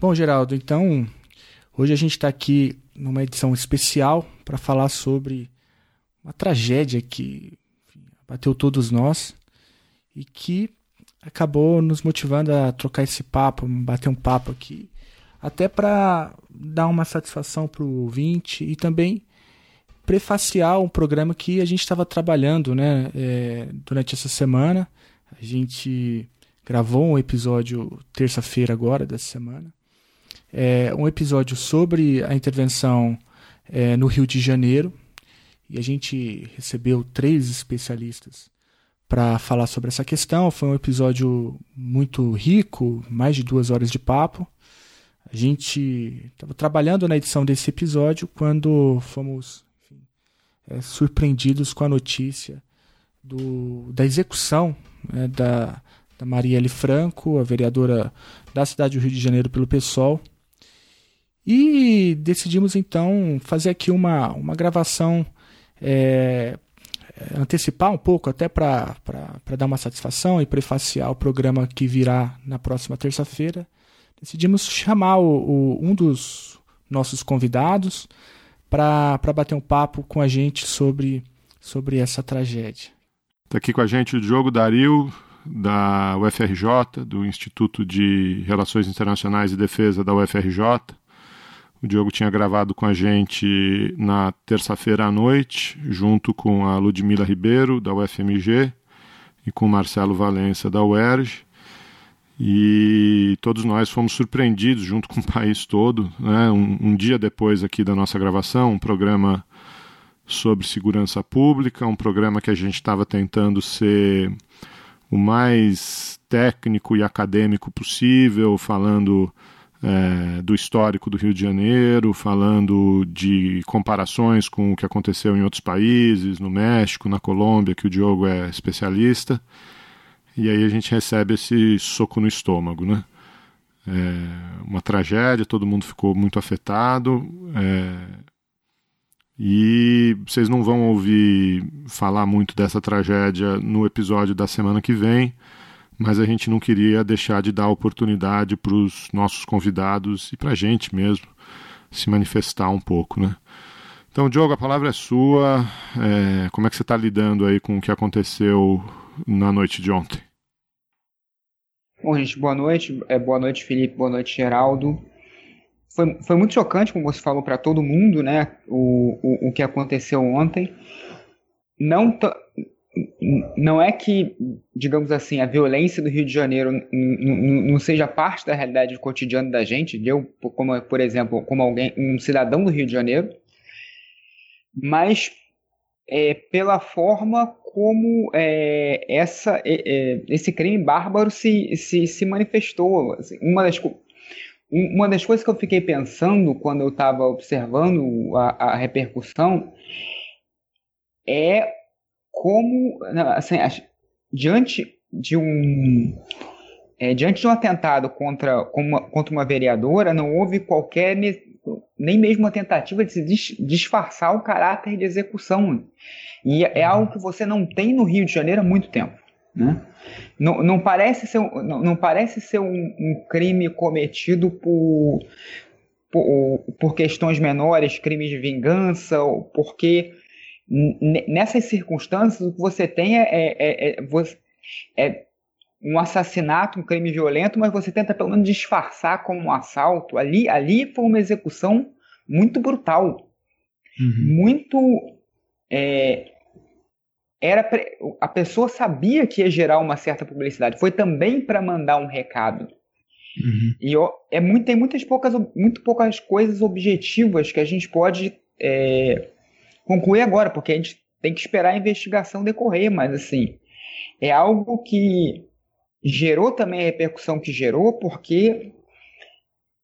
Bom, Geraldo, então hoje a gente está aqui numa edição especial para falar sobre uma tragédia que enfim, bateu todos nós e que acabou nos motivando a trocar esse papo, bater um papo aqui, até para dar uma satisfação para o ouvinte e também prefaciar um programa que a gente estava trabalhando né, é, durante essa semana. A gente gravou um episódio terça-feira agora dessa semana. É, um episódio sobre a intervenção é, no Rio de Janeiro. E a gente recebeu três especialistas para falar sobre essa questão. Foi um episódio muito rico, mais de duas horas de papo. A gente estava trabalhando na edição desse episódio quando fomos enfim, é, surpreendidos com a notícia do, da execução né, da, da Marielle Franco, a vereadora da cidade do Rio de Janeiro pelo PSOL. E decidimos então fazer aqui uma, uma gravação, é, antecipar um pouco, até para dar uma satisfação e prefaciar o programa que virá na próxima terça-feira. Decidimos chamar o, o, um dos nossos convidados para bater um papo com a gente sobre, sobre essa tragédia. Está aqui com a gente o Diogo Dario, da UFRJ, do Instituto de Relações Internacionais e Defesa da UFRJ. O Diogo tinha gravado com a gente na terça-feira à noite, junto com a Ludmila Ribeiro, da UFMG, e com o Marcelo Valença, da UERJ. E todos nós fomos surpreendidos, junto com o país todo, né? um, um dia depois aqui da nossa gravação, um programa sobre segurança pública, um programa que a gente estava tentando ser o mais técnico e acadêmico possível, falando é, do histórico do Rio de Janeiro, falando de comparações com o que aconteceu em outros países, no México, na Colômbia, que o Diogo é especialista. E aí a gente recebe esse soco no estômago, né? É uma tragédia, todo mundo ficou muito afetado. É, e vocês não vão ouvir falar muito dessa tragédia no episódio da semana que vem, mas a gente não queria deixar de dar oportunidade para os nossos convidados e para a gente mesmo se manifestar um pouco, né? Então, Diogo, a palavra é sua. É, como é que você está lidando aí com o que aconteceu na noite de ontem? Bom, gente, boa noite. É, boa noite, Felipe. Boa noite, Geraldo foi, foi muito chocante, como você falou, para todo mundo, né? O, o, o que aconteceu ontem. Não, não é que, digamos assim, a violência do Rio de Janeiro não seja parte da realidade cotidiana da gente, eu, como, por exemplo, como alguém, um cidadão do Rio de Janeiro, mas é, pela forma como é, essa, é, é esse crime bárbaro se, se, se manifestou. Assim, uma das uma das coisas que eu fiquei pensando quando eu estava observando a, a, repercussão é como, assim, diante de um é, diante de um atentado contra, uma, contra uma vereadora, não houve qualquer nem mesmo uma tentativa de se disfarçar o caráter de execução. E é algo que você não tem no Rio de Janeiro há muito tempo. Né? Não, não, parece ser, não, não parece ser um, um crime cometido por, por, por, questões menores, crimes de vingança, porque nessas circunstâncias o que você tem é, é, é, é, é um assassinato, um crime violento, mas você tenta pelo menos disfarçar como um assalto. Ali, ali foi uma execução muito brutal, uhum. muito é, era a pessoa sabia que ia gerar uma certa publicidade. Foi também para mandar um recado. Uhum. E é muito, tem muitas poucas, muito poucas coisas objetivas que a gente pode é, concluir agora, porque a gente tem que esperar a investigação decorrer, mas assim, é algo que gerou também a repercussão que gerou, porque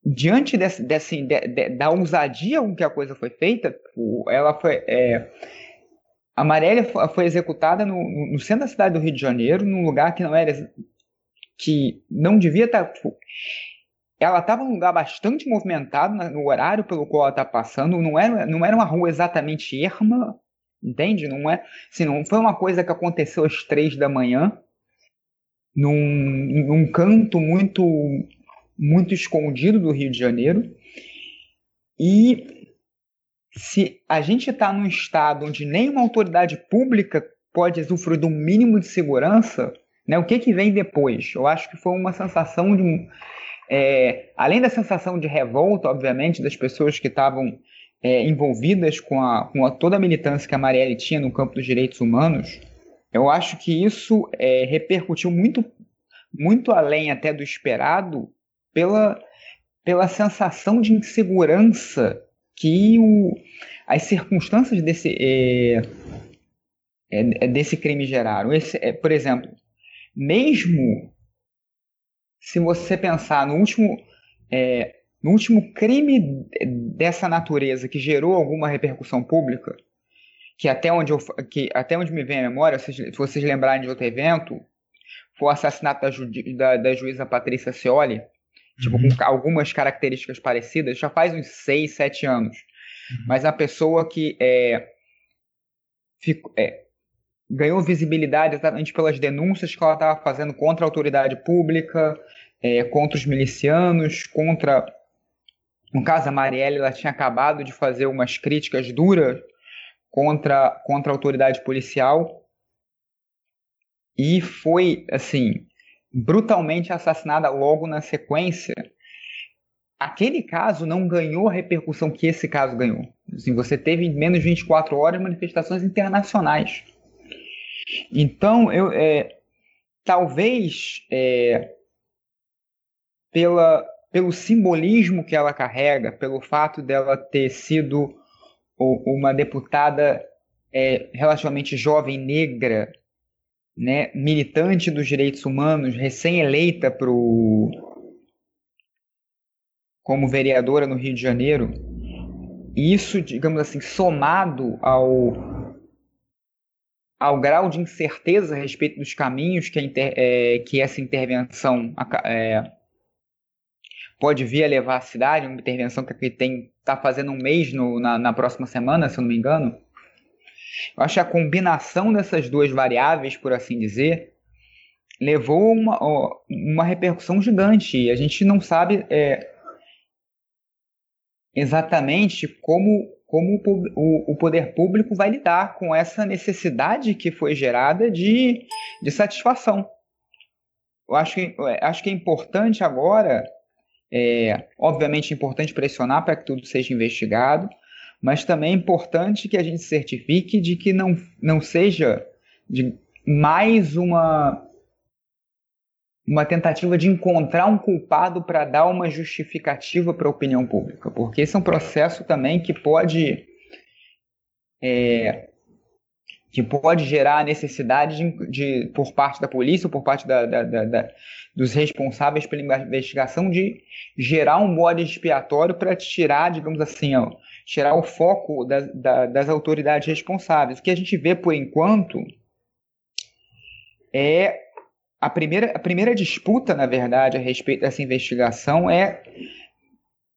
diante desse, desse, de, de, da ousadia com que a coisa foi feita, ela foi. É, a Marielle foi executada no, no, centro da cidade do Rio de Janeiro, num lugar que não era que não devia estar. Ela estava num lugar bastante movimentado no horário pelo qual ela está passando. Não era, não era uma rua exatamente erma, entende? Não é, assim, não foi uma coisa que aconteceu às três da manhã, num, num canto muito muito escondido do Rio de Janeiro. E se a gente está num estado onde nenhuma autoridade pública pode usufruir do mínimo de segurança, né, o que, que vem depois? Eu acho que foi uma sensação de. É, além da sensação de revolta, obviamente, das pessoas que estavam é, envolvidas com, a, com a, toda a militância que a Marielle tinha no campo dos direitos humanos, eu acho que isso é, repercutiu muito, muito além até do esperado pela, pela sensação de insegurança que o, as circunstâncias desse, é, é, desse crime geraram. Esse, é, por exemplo, mesmo se você pensar no último, é, no último crime dessa natureza que gerou alguma repercussão pública, que até onde, eu, que até onde me vem a memória, se vocês lembrarem de outro evento, foi o assassinato da, ju, da, da juíza Patrícia Cioli, tipo, uhum. com algumas características parecidas, já faz uns 6, 7 anos. Uhum. Mas a pessoa que é, fico, é, ganhou visibilidade exatamente pelas denúncias que ela estava fazendo contra a autoridade pública, é, contra os milicianos, contra. No caso, a Marielle ela tinha acabado de fazer umas críticas duras contra, contra a autoridade policial e foi, assim, brutalmente assassinada logo na sequência, aquele caso não ganhou a repercussão que esse caso ganhou. Assim, você teve em menos de 24 horas manifestações internacionais. Então, eu, é, talvez é, pela, pelo simbolismo que ela carrega, pelo fato dela ter sido uma deputada é, relativamente jovem, negra, né, militante dos direitos humanos, recém-eleita como vereadora no Rio de Janeiro, isso, digamos assim, somado ao, ao grau de incerteza a respeito dos caminhos que, inter, é, que essa intervenção é, pode vir a levar à cidade, uma intervenção que tem está fazendo um mês no, na, na próxima semana, se eu não me engano, eu acho que a combinação dessas duas variáveis, por assim dizer, levou uma, uma repercussão gigante. A gente não sabe é, exatamente como, como o, poder público vai lidar com essa necessidade que foi gerada de, de satisfação. Eu acho que, acho que é importante agora, é, obviamente, é importante pressionar para que tudo seja investigado, mas também é importante que a gente certifique de que não, não seja de mais uma uma tentativa de encontrar um culpado para dar uma justificativa para a opinião pública, porque esse é um processo também que pode é, que pode gerar a necessidade de, de, por parte da polícia, por parte da, da, da, dos responsáveis pela investigação, de gerar um bode expiatório para tirar, digamos assim, ó, tirar o foco da, da, das autoridades responsáveis. O que a gente vê por enquanto é a primeira, a primeira disputa, na verdade, a respeito dessa investigação é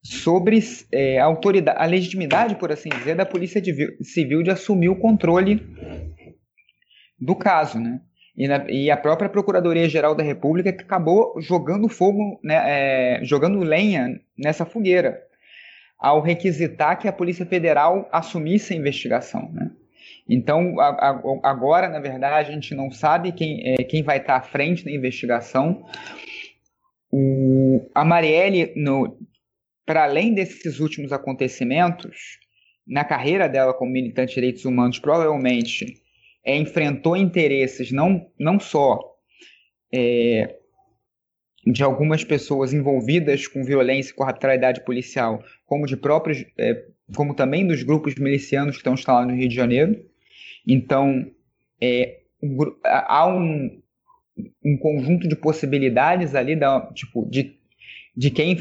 sobre é, a autoridade, a legitimidade, por assim dizer, da Polícia Civil de assumir o controle do caso, né? E, na, e a própria Procuradoria-Geral da República que acabou jogando fogo, né, é, jogando lenha nessa fogueira ao requisitar que a Polícia Federal assumisse a investigação. Né? Então, a, a, agora, na verdade, a gente não sabe quem, é, quem vai estar à frente da investigação. O, a Marielle, para além desses últimos acontecimentos, na carreira dela como militante de direitos humanos, provavelmente é, enfrentou interesses não, não só é, de algumas pessoas envolvidas com violência e com arbitrariedade policial, como de próprios, é, como também dos grupos milicianos que estão instalados no Rio de Janeiro. Então, é, há um, um conjunto de possibilidades ali, da, tipo, de, de quem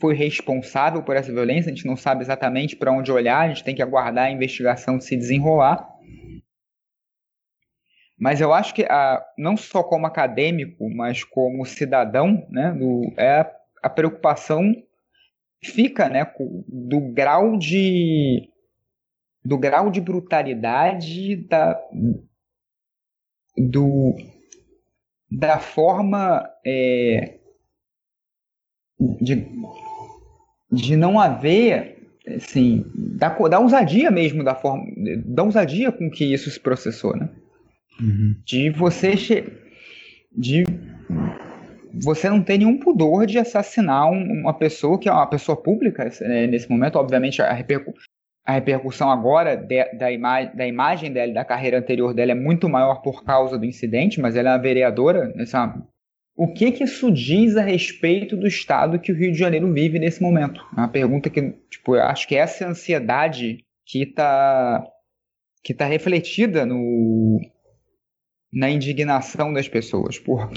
foi responsável por essa violência. A gente não sabe exatamente para onde olhar, a gente tem que aguardar a investigação se desenrolar. Mas eu acho que a, não só como acadêmico, mas como cidadão, né, do, é a preocupação fica, né, do grau de do grau de brutalidade da do da forma é, de, de não haver assim, da, da ousadia mesmo da forma, da ousadia com que isso se processou, né? Uhum. De você de você não ter nenhum pudor de assassinar uma pessoa que é uma pessoa pública né, nesse momento, obviamente a, repercu a repercussão agora de, da, ima da imagem dela, da carreira anterior dela é muito maior por causa do incidente, mas ela é uma vereadora, essa o que, que isso diz a respeito do estado que o Rio de Janeiro vive nesse momento? É uma pergunta que, tipo, eu acho que essa ansiedade que está que tá refletida no, na indignação das pessoas. Por,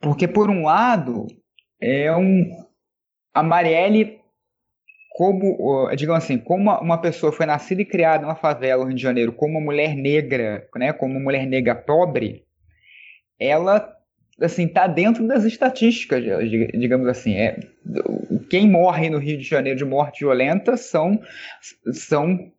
porque, por um lado, é um, a Marielle, como, digamos assim, como uma pessoa foi nascida e criada numa favela no Rio de Janeiro, como uma mulher negra, né, como uma mulher negra pobre, ela assim tá dentro das estatísticas, digamos assim. É, quem morre no Rio de Janeiro de morte violenta são, são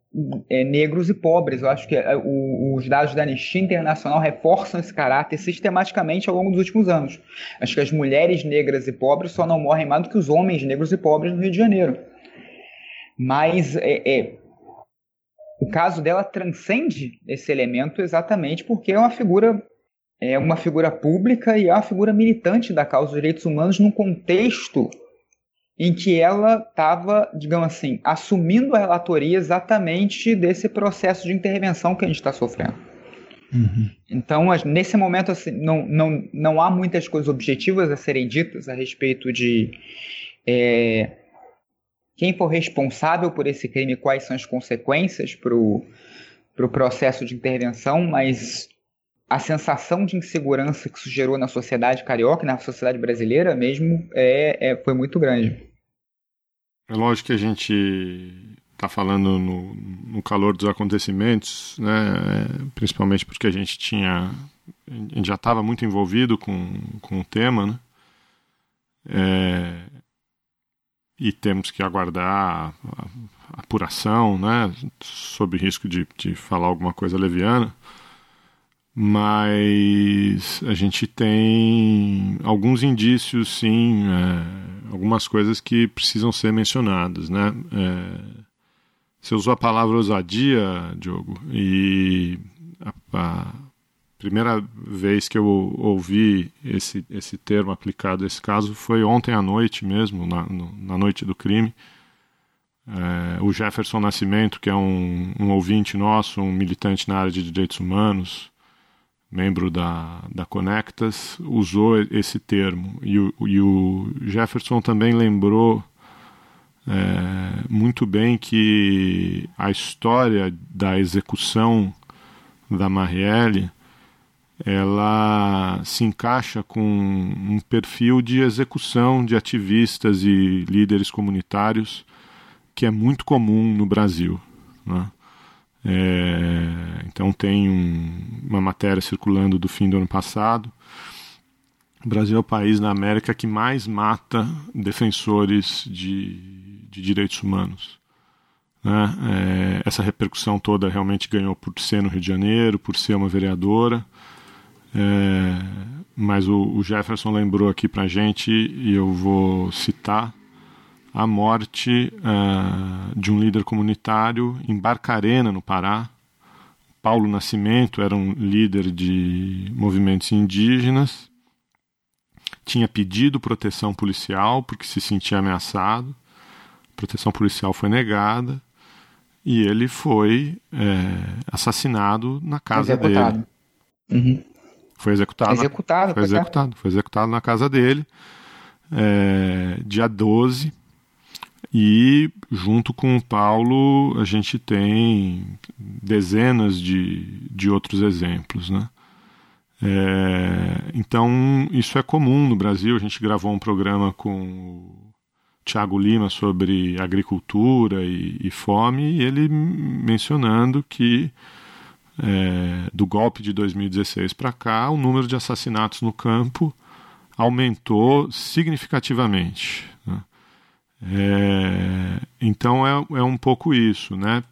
é, negros e pobres. Eu acho que é, o, os dados da Anistia Internacional reforçam esse caráter sistematicamente ao longo dos últimos anos. Acho que as mulheres negras e pobres só não morrem mais do que os homens negros e pobres no Rio de Janeiro. Mas é, é o caso dela transcende esse elemento exatamente porque é uma figura é uma figura pública e é uma figura militante da causa dos direitos humanos num contexto em que ela estava, digamos assim, assumindo a relatoria exatamente desse processo de intervenção que a gente está sofrendo. Uhum. Então, nesse momento, assim, não, não, não há muitas coisas objetivas a serem ditas a respeito de é, quem for responsável por esse crime, quais são as consequências para o pro processo de intervenção, mas a sensação de insegurança que isso gerou na sociedade carioca, na sociedade brasileira mesmo, é, é foi muito grande. É lógico que a gente está falando no, no, calor dos acontecimentos, né? principalmente porque a gente tinha, a gente já estava muito envolvido com, com o tema, né? É, e temos que aguardar apuração, né? sob risco de, de falar alguma coisa leviana mas a gente tem alguns indícios, sim, é, algumas coisas que precisam ser mencionadas, né? É, você usou a palavra ousadia, Diogo, e a, a, primeira vez que eu ouvi esse, esse termo aplicado a esse caso foi ontem à noite mesmo, na, no, na noite do crime. É, o Jefferson Nascimento, que é um, um ouvinte nosso, um militante na área de direitos humanos, membro da, da Conectas, usou esse termo. E o, e o Jefferson também lembrou é, muito bem que a história da execução da Marielle ela se encaixa com um perfil de execução de ativistas e líderes comunitários que é muito comum no Brasil. Né? É, então tem um, uma matéria circulando do fim do ano passado. O Brasil é o país na América que mais mata defensores de, de direitos humanos. Né? É, essa repercussão toda realmente ganhou por ser no Rio de Janeiro, por ser uma vereadora. É, mas o, o Jefferson lembrou aqui para gente, e eu vou citar, a morte uh, de um líder comunitário em Barcarena, no Pará. Paulo Nascimento era um líder de movimentos indígenas, tinha pedido proteção policial porque se sentia ameaçado. A proteção policial foi negada e ele foi é, assassinado na casa dele. Uhum. Foi executado. Executado, na, foi executado. Foi executado na casa dele, é, dia 12 e junto com o Paulo a gente tem dezenas de, de outros exemplos, né? É, então isso é comum no Brasil. A gente gravou um programa com o Tiago Lima sobre agricultura e, e, fome e ele mencionando que é, do golpe de 2016 para cá o número de assassinatos no campo aumentou significativamente. Né? É, então é, é um pouco isso, né?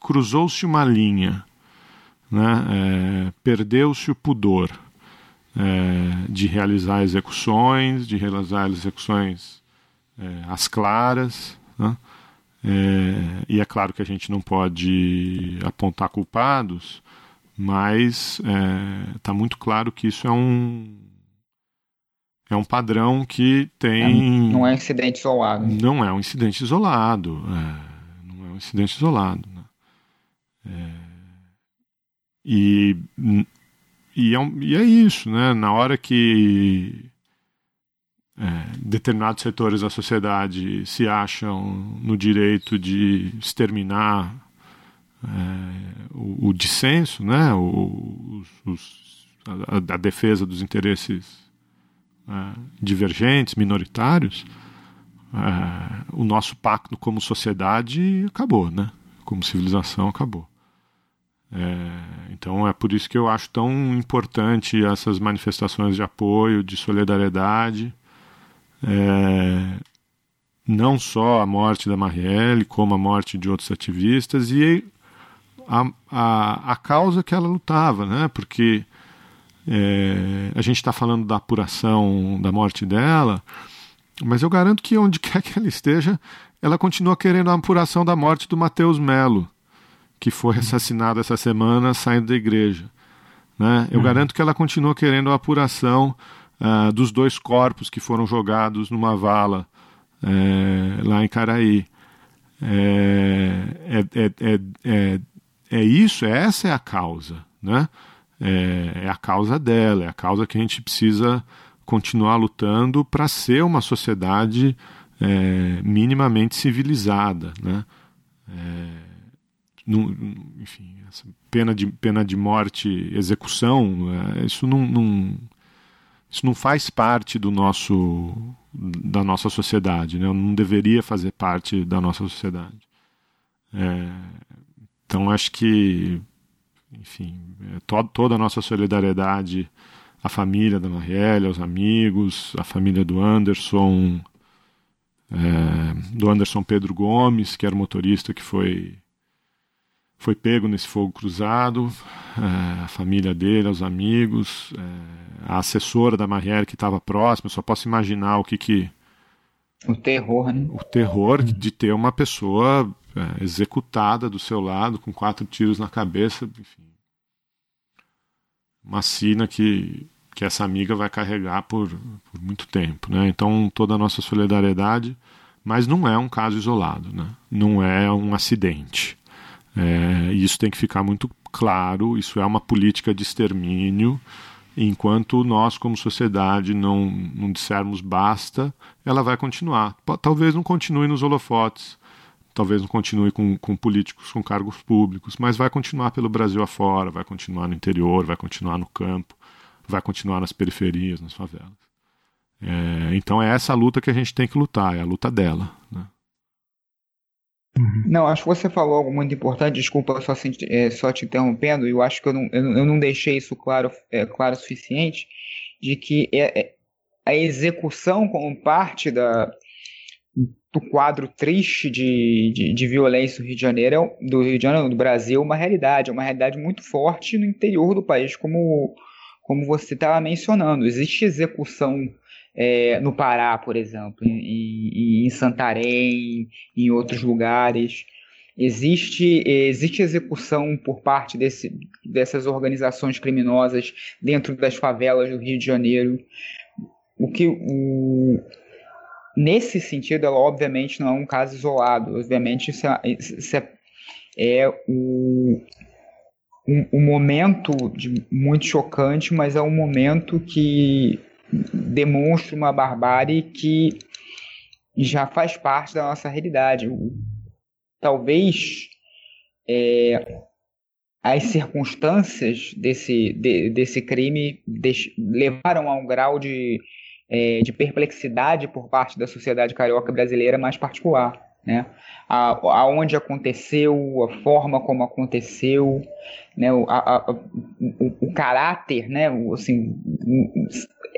Cruzou-se uma linha, né? É, perdeu-se o pudor é, de realizar execuções, de realizar execuções é, às claras. Né? É, e é claro que a gente não pode apontar culpados, mas está é, muito claro que isso é um é um padrão que tem. É, não é um incidente isolado. Não é um incidente isolado. É, não é um incidente isolado. Né? É, e, e, é um, e é isso, né? Na hora que é, determinados setores da sociedade se acham no direito de exterminar é, o, o, dissenso, né, o, os, a, a, defesa dos interesses é, divergentes, minoritários, é, o nosso pacto como sociedade acabou, né, como civilização acabou. É, então é por isso que eu acho tão importante essas manifestações de apoio, de solidariedade é, não só a morte da Marielle, como a morte de outros ativistas e a, a, a causa que ela lutava, né? Porque é, a gente está falando da apuração da morte dela, mas eu garanto que onde quer que ela esteja, ela continua querendo a apuração da morte do Mateus Melo, que foi assassinado essa semana saindo da igreja. Né? Eu uhum. garanto que ela continua querendo a apuração uh, dos dois corpos que foram jogados numa vala é, lá em Caraí. É, é, é, é, é, isso, essa é a causa, né? É, é a causa dela, é a causa que a gente precisa continuar lutando para ser uma sociedade é, minimamente civilizada, né? É, enfim, pena de, pena de morte, execução, é, isso não, não, isso não faz parte do nosso da nossa sociedade, né? não deveria fazer parte da nossa sociedade. É, então acho que, enfim, é, to toda a nossa solidariedade à família da Marielle, aos amigos, à família do Anderson, é, do Anderson Pedro Gomes, que era o motorista que foi foi pego nesse fogo cruzado, é, a família dele, os amigos, é, a assessora da Marielle que estava próxima, eu só posso imaginar o que que... O terror, né? O terror de ter uma pessoa é, executada do seu lado, com quatro tiros na cabeça, enfim. Uma sina que, que essa amiga vai carregar por, por muito tempo, né? Então, toda a nossa solidariedade, mas não é um caso isolado, né? Não é um acidente é, e isso tem que ficar muito claro. Isso é uma política de extermínio. Enquanto nós, como sociedade, não, não dissermos basta, ela vai continuar. Talvez não continue nos holofotes, talvez não continue com, com políticos com cargos públicos, mas vai continuar pelo Brasil afora, vai continuar no interior, vai continuar no campo, vai continuar nas periferias, nas favelas. É, então é essa luta que a gente tem que lutar, é a luta dela. Né? Uhum. Não, acho que você falou algo muito importante, desculpa só, é, só te interrompendo, eu acho que eu não, eu não deixei isso claro, é, claro o suficiente, de que é, a execução como parte da, do quadro triste de, de, de, violência do Rio de Janeiro, do Rio de Janeiro, do Brasil, é uma realidade, é uma realidade muito forte no interior do país, como, como você estava mencionando. Existe execução é, no Pará, por exemplo, em, em Santarém, em outros lugares. Existe, existe execução por parte desse, dessas organizações criminosas dentro das favelas do Rio de Janeiro. O que o, nesse sentido, ela obviamente não é um caso isolado. Obviamente, isso é, isso é, é o, um, um, momento de, muito chocante, mas é um momento que demonstra uma barbárie que já faz parte da nossa realidade. Talvez é, as circunstâncias desse, de, desse crime levaram a um grau de, é, de perplexidade por parte da sociedade carioca brasileira mais particular. Né? A, aonde aconteceu, a forma como aconteceu, né? o, a, a, o, o, caráter, né? O, assim,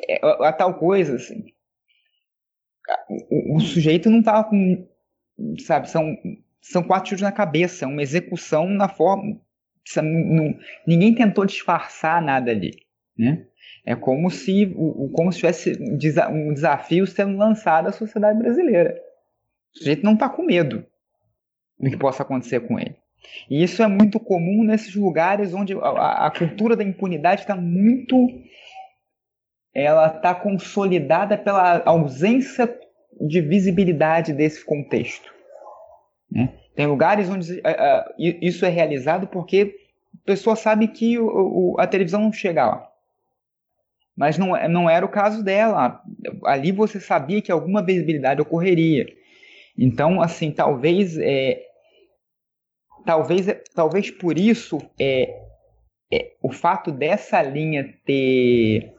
é, a, tal coisa, assim. O, o sujeito não tava com, sabe, são, são quatro tiros na cabeça, uma execução na forma, não, ninguém tentou disfarçar nada ali, Né? É como se, como se tivesse um desafio sendo lançado à sociedade brasileira. O sujeito não está com medo do que possa acontecer com ele. E isso é muito comum nesses lugares onde a, a cultura da impunidade está muito. Ela está consolidada pela ausência de visibilidade desse contexto. Né? Tem lugares onde uh, uh, isso é realizado porque a pessoa sabe que o, o, a televisão não chega lá. Mas não, não era o caso dela. Ali você sabia que alguma visibilidade ocorreria. Então, assim, talvez é, talvez, talvez por isso é, é, o fato dessa linha ter,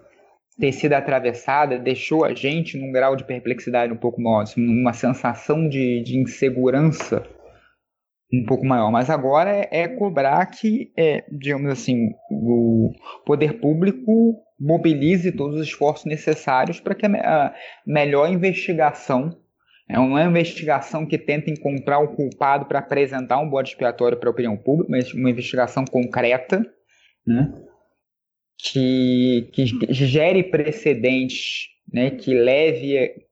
ter sido atravessada deixou a gente num grau de perplexidade um pouco maior, assim, numa sensação de, de insegurança um pouco maior. Mas agora é, é cobrar que, é, digamos assim, o poder público mobilize todos os esforços necessários para que a, a melhor investigação é uma investigação que tenta encontrar o culpado para apresentar um bode expiatório para a opinião pública, mas uma investigação concreta, né? que, que gere precedentes, né? que leve,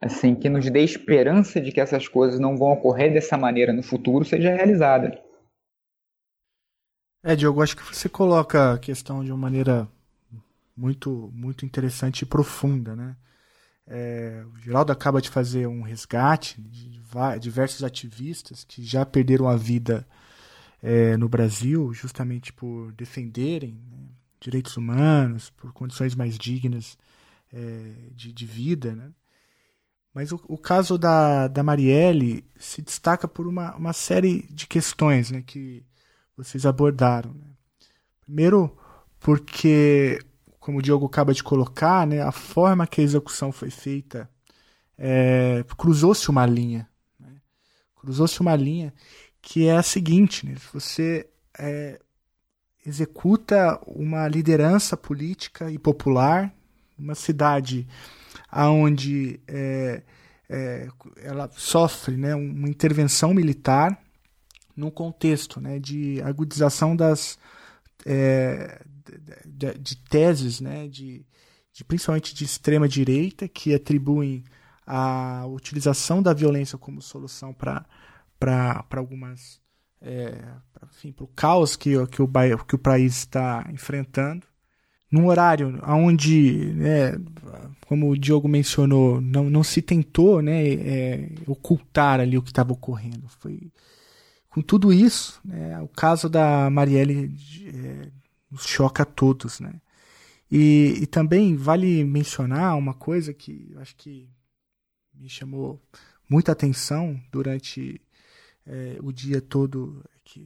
assim, que nos dê esperança de que essas coisas não vão ocorrer dessa maneira no futuro, seja realizada. É, Diogo, acho que você coloca a questão de uma maneira muito, muito interessante e profunda, né? É, o Geraldo acaba de fazer um resgate de diversos ativistas que já perderam a vida é, no Brasil justamente por defenderem né, direitos humanos, por condições mais dignas é, de, de, vida. Né? Mas o, o, caso da, da Marielle se destaca por uma, uma série de questões né, que vocês abordaram. Né? Primeiro, porque como o Diogo acaba de colocar, né, a forma que a execução foi feita, é, cruzou-se uma linha. Né? Cruzou-se uma linha que é a seguinte: né, você é, executa uma liderança política e popular, uma cidade onde é, é, ela sofre né, uma intervenção militar no contexto né, de agudização das, é, de, de teses, né, de, de, principalmente de extrema direita, que atribuem a utilização da violência como solução para algumas é, para o caos que, que, o, que o país está enfrentando. Num horário onde, né, como o Diogo mencionou, não, não se tentou né, é, ocultar ali o que estava ocorrendo. Foi, com tudo isso, né, o caso da Marielle nos choca a todos, né? E, e também vale mencionar uma coisa que acho que me chamou muita atenção durante é, o dia todo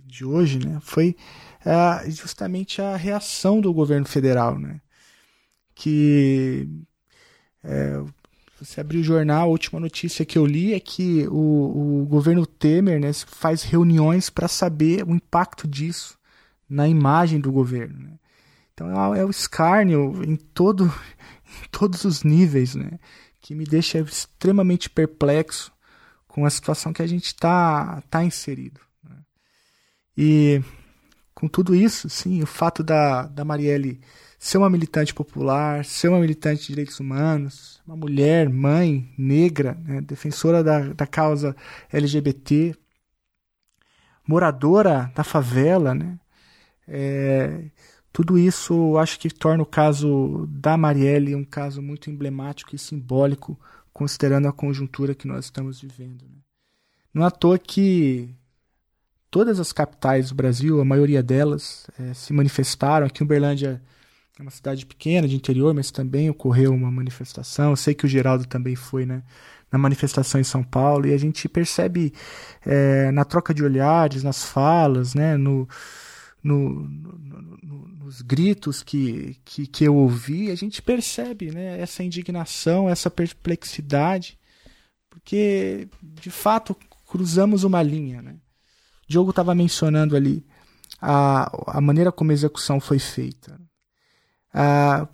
de hoje, né? Foi é, justamente a reação do governo federal, né? Que é, você abriu o jornal, a última notícia que eu li é que o, o governo Temer né, faz reuniões para saber o impacto disso na imagem do governo. Né? Então é, é o escárnio em, todo, em todos os níveis, né? que me deixa extremamente perplexo com a situação que a gente está tá inserido. Né? E com tudo isso, sim, o fato da, da Marielle ser uma militante popular, ser uma militante de direitos humanos, uma mulher, mãe, negra, né, defensora da, da causa LGBT, moradora da favela, né, é, tudo isso acho que torna o caso da Marielle um caso muito emblemático e simbólico, considerando a conjuntura que nós estamos vivendo. Né? Não é à toa que todas as capitais do Brasil, a maioria delas, é, se manifestaram. Aqui em Uberlândia é uma cidade pequena, de interior, mas também ocorreu uma manifestação. Eu sei que o Geraldo também foi né, na manifestação em São Paulo, e a gente percebe é, na troca de olhares, nas falas, né, no no, no, no, nos gritos que, que, que, eu ouvi, a gente percebe né, essa indignação, essa perplexidade, porque de fato cruzamos uma linha. Né? Diogo estava mencionando ali a, a maneira como a execução foi feita. A,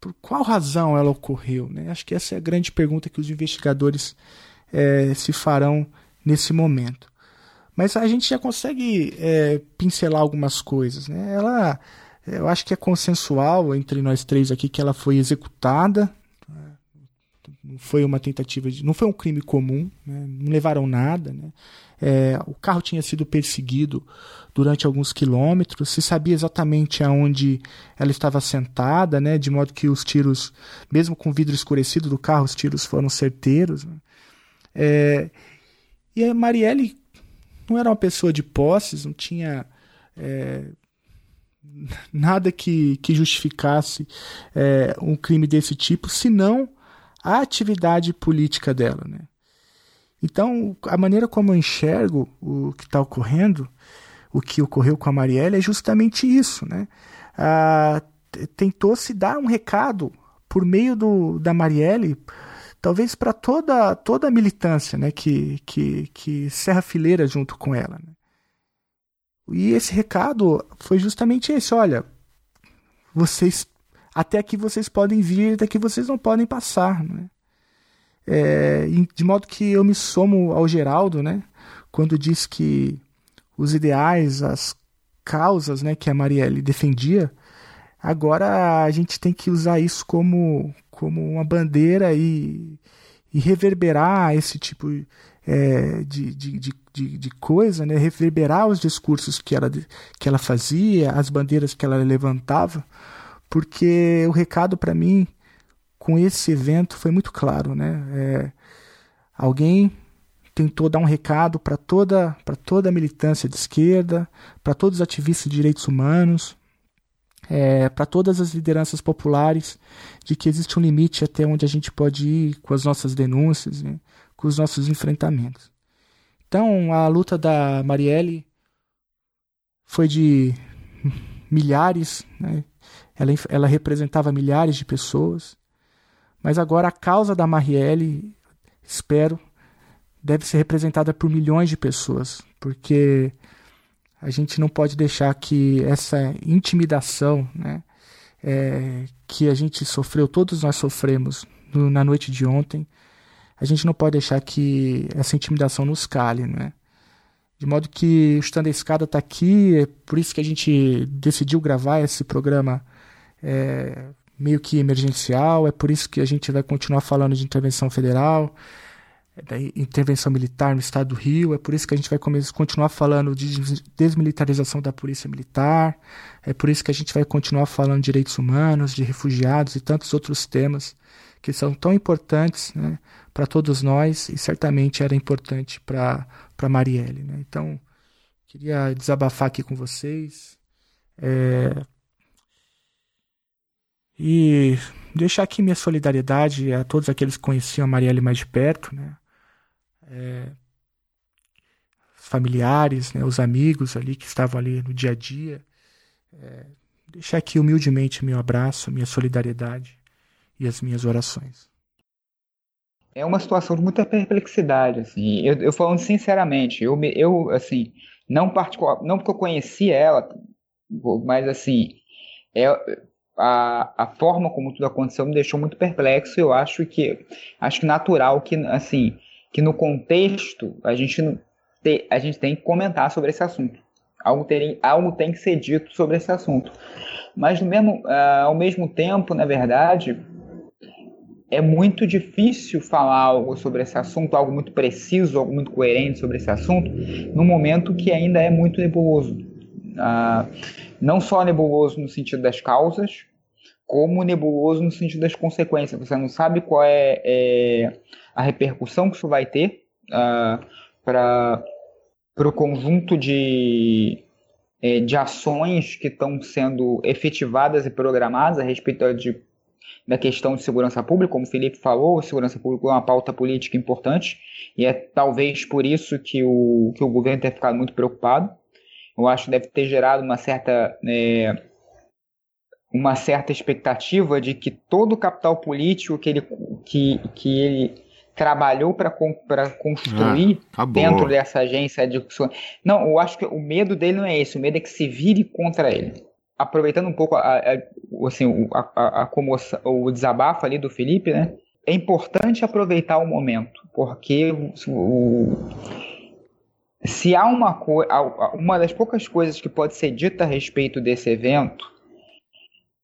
por qual razão ela ocorreu? Né? Acho que essa é a grande pergunta que os investigadores é, se farão nesse momento. Mas a gente já consegue é, pincelar algumas coisas. Né? Ela Eu acho que é consensual entre nós três aqui que ela foi executada. Não foi uma tentativa de. Não foi um crime comum, né? não levaram nada. Né? É, o carro tinha sido perseguido durante alguns quilômetros, se sabia exatamente aonde ela estava sentada, né? de modo que os tiros, mesmo com o vidro escurecido do carro, os tiros foram certeiros. Né? É, e a Marielle não era uma pessoa de posses, não tinha é, nada que, que justificasse é, um crime desse tipo, senão a atividade política dela. Né? Então, a maneira como eu enxergo o que está ocorrendo, o que ocorreu com a Marielle, é justamente isso. Né? Ah, tentou se dar um recado por meio do, da Marielle, talvez para toda, toda a militância né, que, que, que serra fileira junto com ela. Né? E esse recado foi justamente esse: olha, vocês até aqui vocês podem vir, daqui vocês não podem passar, né? É, de modo que eu me somo ao Geraldo, né? Quando diz que os ideais, as causas, né, que a Marielle defendia, agora a gente tem que usar isso como como uma bandeira e, e reverberar esse tipo é, de, de, de, de, coisa, né? reverberar os discursos que ela, que ela fazia, as bandeiras que ela levantava, porque o recado para mim com esse evento foi muito claro. Né? É, alguém tentou dar um recado para toda, toda a militância de esquerda, para todos os ativistas de direitos humanos, é, para todas as lideranças populares, de que existe um limite até onde a gente pode ir com as nossas denúncias, né, com os nossos enfrentamentos. Então, a luta da Marielle foi de milhares, né? ela, ela representava milhares de pessoas, mas agora a causa da Marielle, espero, deve ser representada por milhões de pessoas, porque a gente não pode deixar que essa intimidação, né, é, que a gente sofreu, todos nós sofremos no, na noite de ontem, a gente não pode deixar que essa intimidação nos cale, né? De modo que o Estando a Escada está aqui, é por isso que a gente decidiu gravar esse programa é, meio que emergencial, é por isso que a gente vai continuar falando de intervenção federal, da intervenção militar no estado do Rio. É por isso que a gente vai continuar falando de desmilitarização da polícia militar. É por isso que a gente vai continuar falando de direitos humanos, de refugiados e tantos outros temas que são tão importantes né, para todos nós e certamente era importante para Marielle. Né? Então, queria desabafar aqui com vocês. É, e deixar aqui minha solidariedade a todos aqueles que conheciam a Marielle mais de perto, né? É, familiares, né, os amigos ali que estavam ali no dia a dia. É, deixar aqui humildemente meu abraço, minha solidariedade e as minhas orações. É uma situação de muita perplexidade, assim. Eu, eu falando sinceramente, eu, eu assim, não particular, não porque eu conhecia ela, mas assim, é, a, a forma como tudo aconteceu me deixou muito perplexo. Eu acho que acho natural que assim que no contexto a gente, te, a gente tem que comentar sobre esse assunto. Algo, ter, algo tem que ser dito sobre esse assunto. Mas no mesmo, uh, ao mesmo tempo, na verdade, é muito difícil falar algo sobre esse assunto, algo muito preciso, algo muito coerente sobre esse assunto, no momento que ainda é muito nebuloso. Uh, não só nebuloso no sentido das causas, como nebuloso no sentido das consequências. Você não sabe qual é, é a repercussão que isso vai ter uh, para o conjunto de, é, de ações que estão sendo efetivadas e programadas a respeito de, da questão de segurança pública. Como o Felipe falou, segurança pública é uma pauta política importante e é talvez por isso que o, que o governo tenha ficado muito preocupado. Eu acho que deve ter gerado uma certa. É, uma certa expectativa de que todo o capital político que ele, que, que ele trabalhou para construir ah, dentro dessa agência de não eu acho que o medo dele não é esse o medo é que se vire contra ele. Aproveitando um pouco a, a, assim, a, a, a comoção, o desabafo ali do Felipe né? É importante aproveitar o momento porque o, se há uma coisa uma das poucas coisas que pode ser dita a respeito desse evento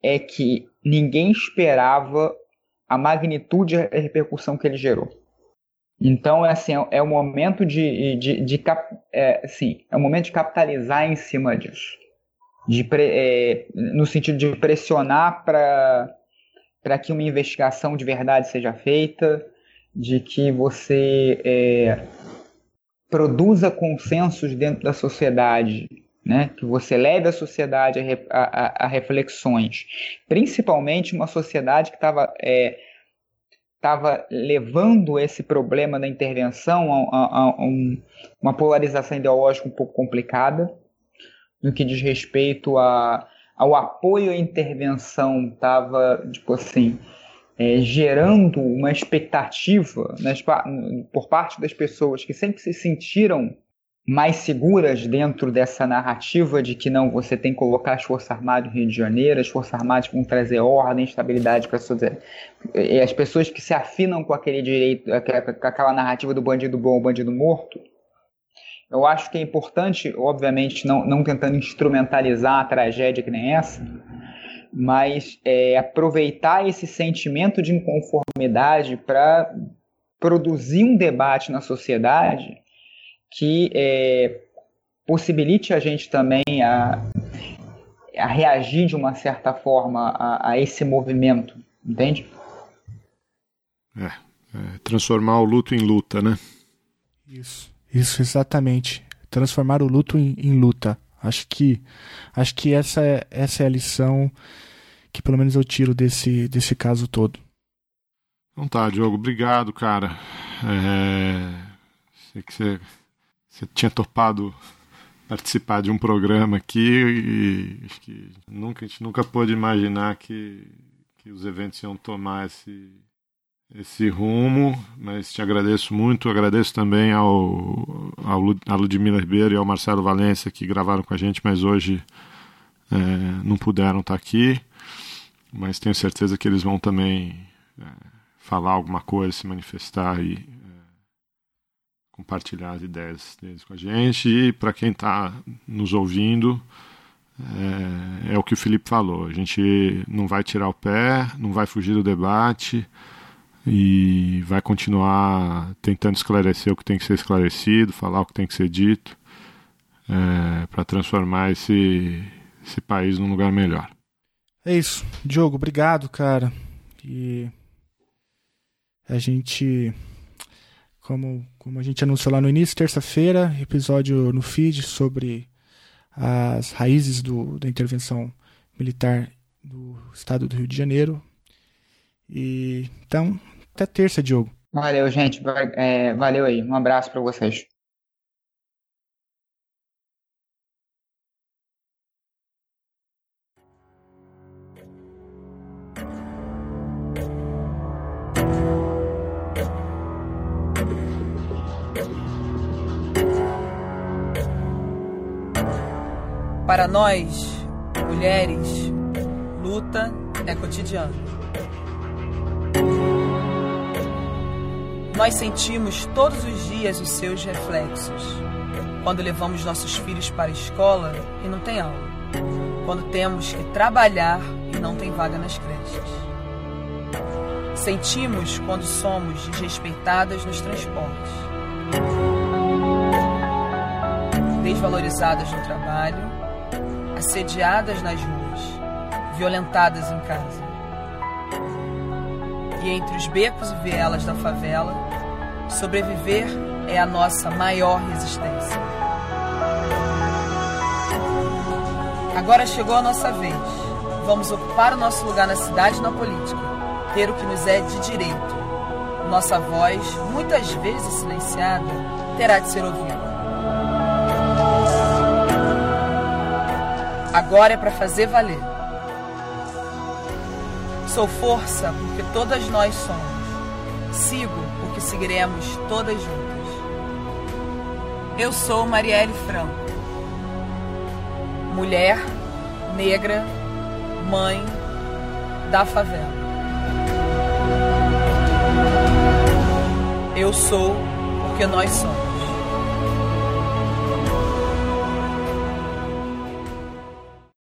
é que ninguém esperava a magnitude e a repercussão que ele gerou. Então, é assim, é o momento de, de, de, de é, assim, é momento de capitalizar em cima disso, de é, no sentido de pressionar para para que uma investigação de verdade seja feita, de que você é, produza consensos dentro da sociedade, né? que você leve a sociedade a, a, a reflexões, principalmente uma sociedade que estava é, estava levando esse problema da intervenção a, a, a um, uma polarização ideológica um pouco complicada, no que diz respeito a, ao apoio à intervenção, estava, tipo assim, é, gerando uma expectativa nas, por parte das pessoas que sempre se sentiram mais seguras dentro dessa narrativa de que não, você tem que colocar as Forças Armadas no Rio de Janeiro, as Forças Armadas vão trazer ordem, estabilidade para as E as pessoas que se afinam com aquele direito, com aquela narrativa do bandido bom bandido morto, eu acho que é importante, obviamente, não, não tentando instrumentalizar a tragédia que nem essa, mas é, aproveitar esse sentimento de inconformidade para produzir um debate na sociedade que é, possibilite a gente também a, a reagir de uma certa forma a, a esse movimento, entende? É, é, transformar o luto em luta, né? Isso, isso exatamente. Transformar o luto em, em luta. Acho que acho que essa é, essa é a lição que pelo menos eu tiro desse, desse caso todo. Então tá, Diogo, obrigado, cara. É... Sei que você você tinha topado participar de um programa aqui e acho que nunca, a gente nunca pôde imaginar que, que os eventos iam tomar esse, esse rumo, mas te agradeço muito, agradeço também ao, ao a Ludmila Ribeiro e ao Marcelo Valença que gravaram com a gente, mas hoje é, não puderam estar aqui, mas tenho certeza que eles vão também é, falar alguma coisa, se manifestar e compartilhar as ideias deles com a gente. E para quem está nos ouvindo, é, é, o que o Felipe falou: a gente não vai tirar o pé, não vai fugir do debate e vai continuar tentando esclarecer o que tem que ser esclarecido, falar o que tem que ser dito, é, para transformar esse, esse país num lugar melhor. É isso. Diogo, obrigado, cara. E a gente como, como a gente anunciou lá no início, terça-feira, episódio no feed sobre as raízes do, da intervenção militar do estado do Rio de Janeiro. E então, até terça, Diogo. Valeu, gente. É, valeu aí. Um abraço para vocês. Para nós, mulheres, luta é cotidiano. Nós sentimos todos os dias os seus reflexos. Quando levamos nossos filhos para a escola e não tem aula. Quando temos que trabalhar e não tem vaga nas creches. Sentimos quando somos desrespeitadas nos transportes. Desvalorizadas no trabalho assediadas nas ruas, violentadas em casa. E entre os becos e vielas da favela, sobreviver é a nossa maior resistência. Agora chegou a nossa vez. Vamos ocupar o nosso lugar na cidade e na política, ter o que nos é de direito. Nossa voz, muitas vezes silenciada, terá de ser ouvida. Agora é para fazer valer. Sou força porque todas nós somos. Sigo porque seguiremos todas juntas. Eu sou Marielle Franco. Mulher, negra, mãe da favela. Eu sou porque nós somos.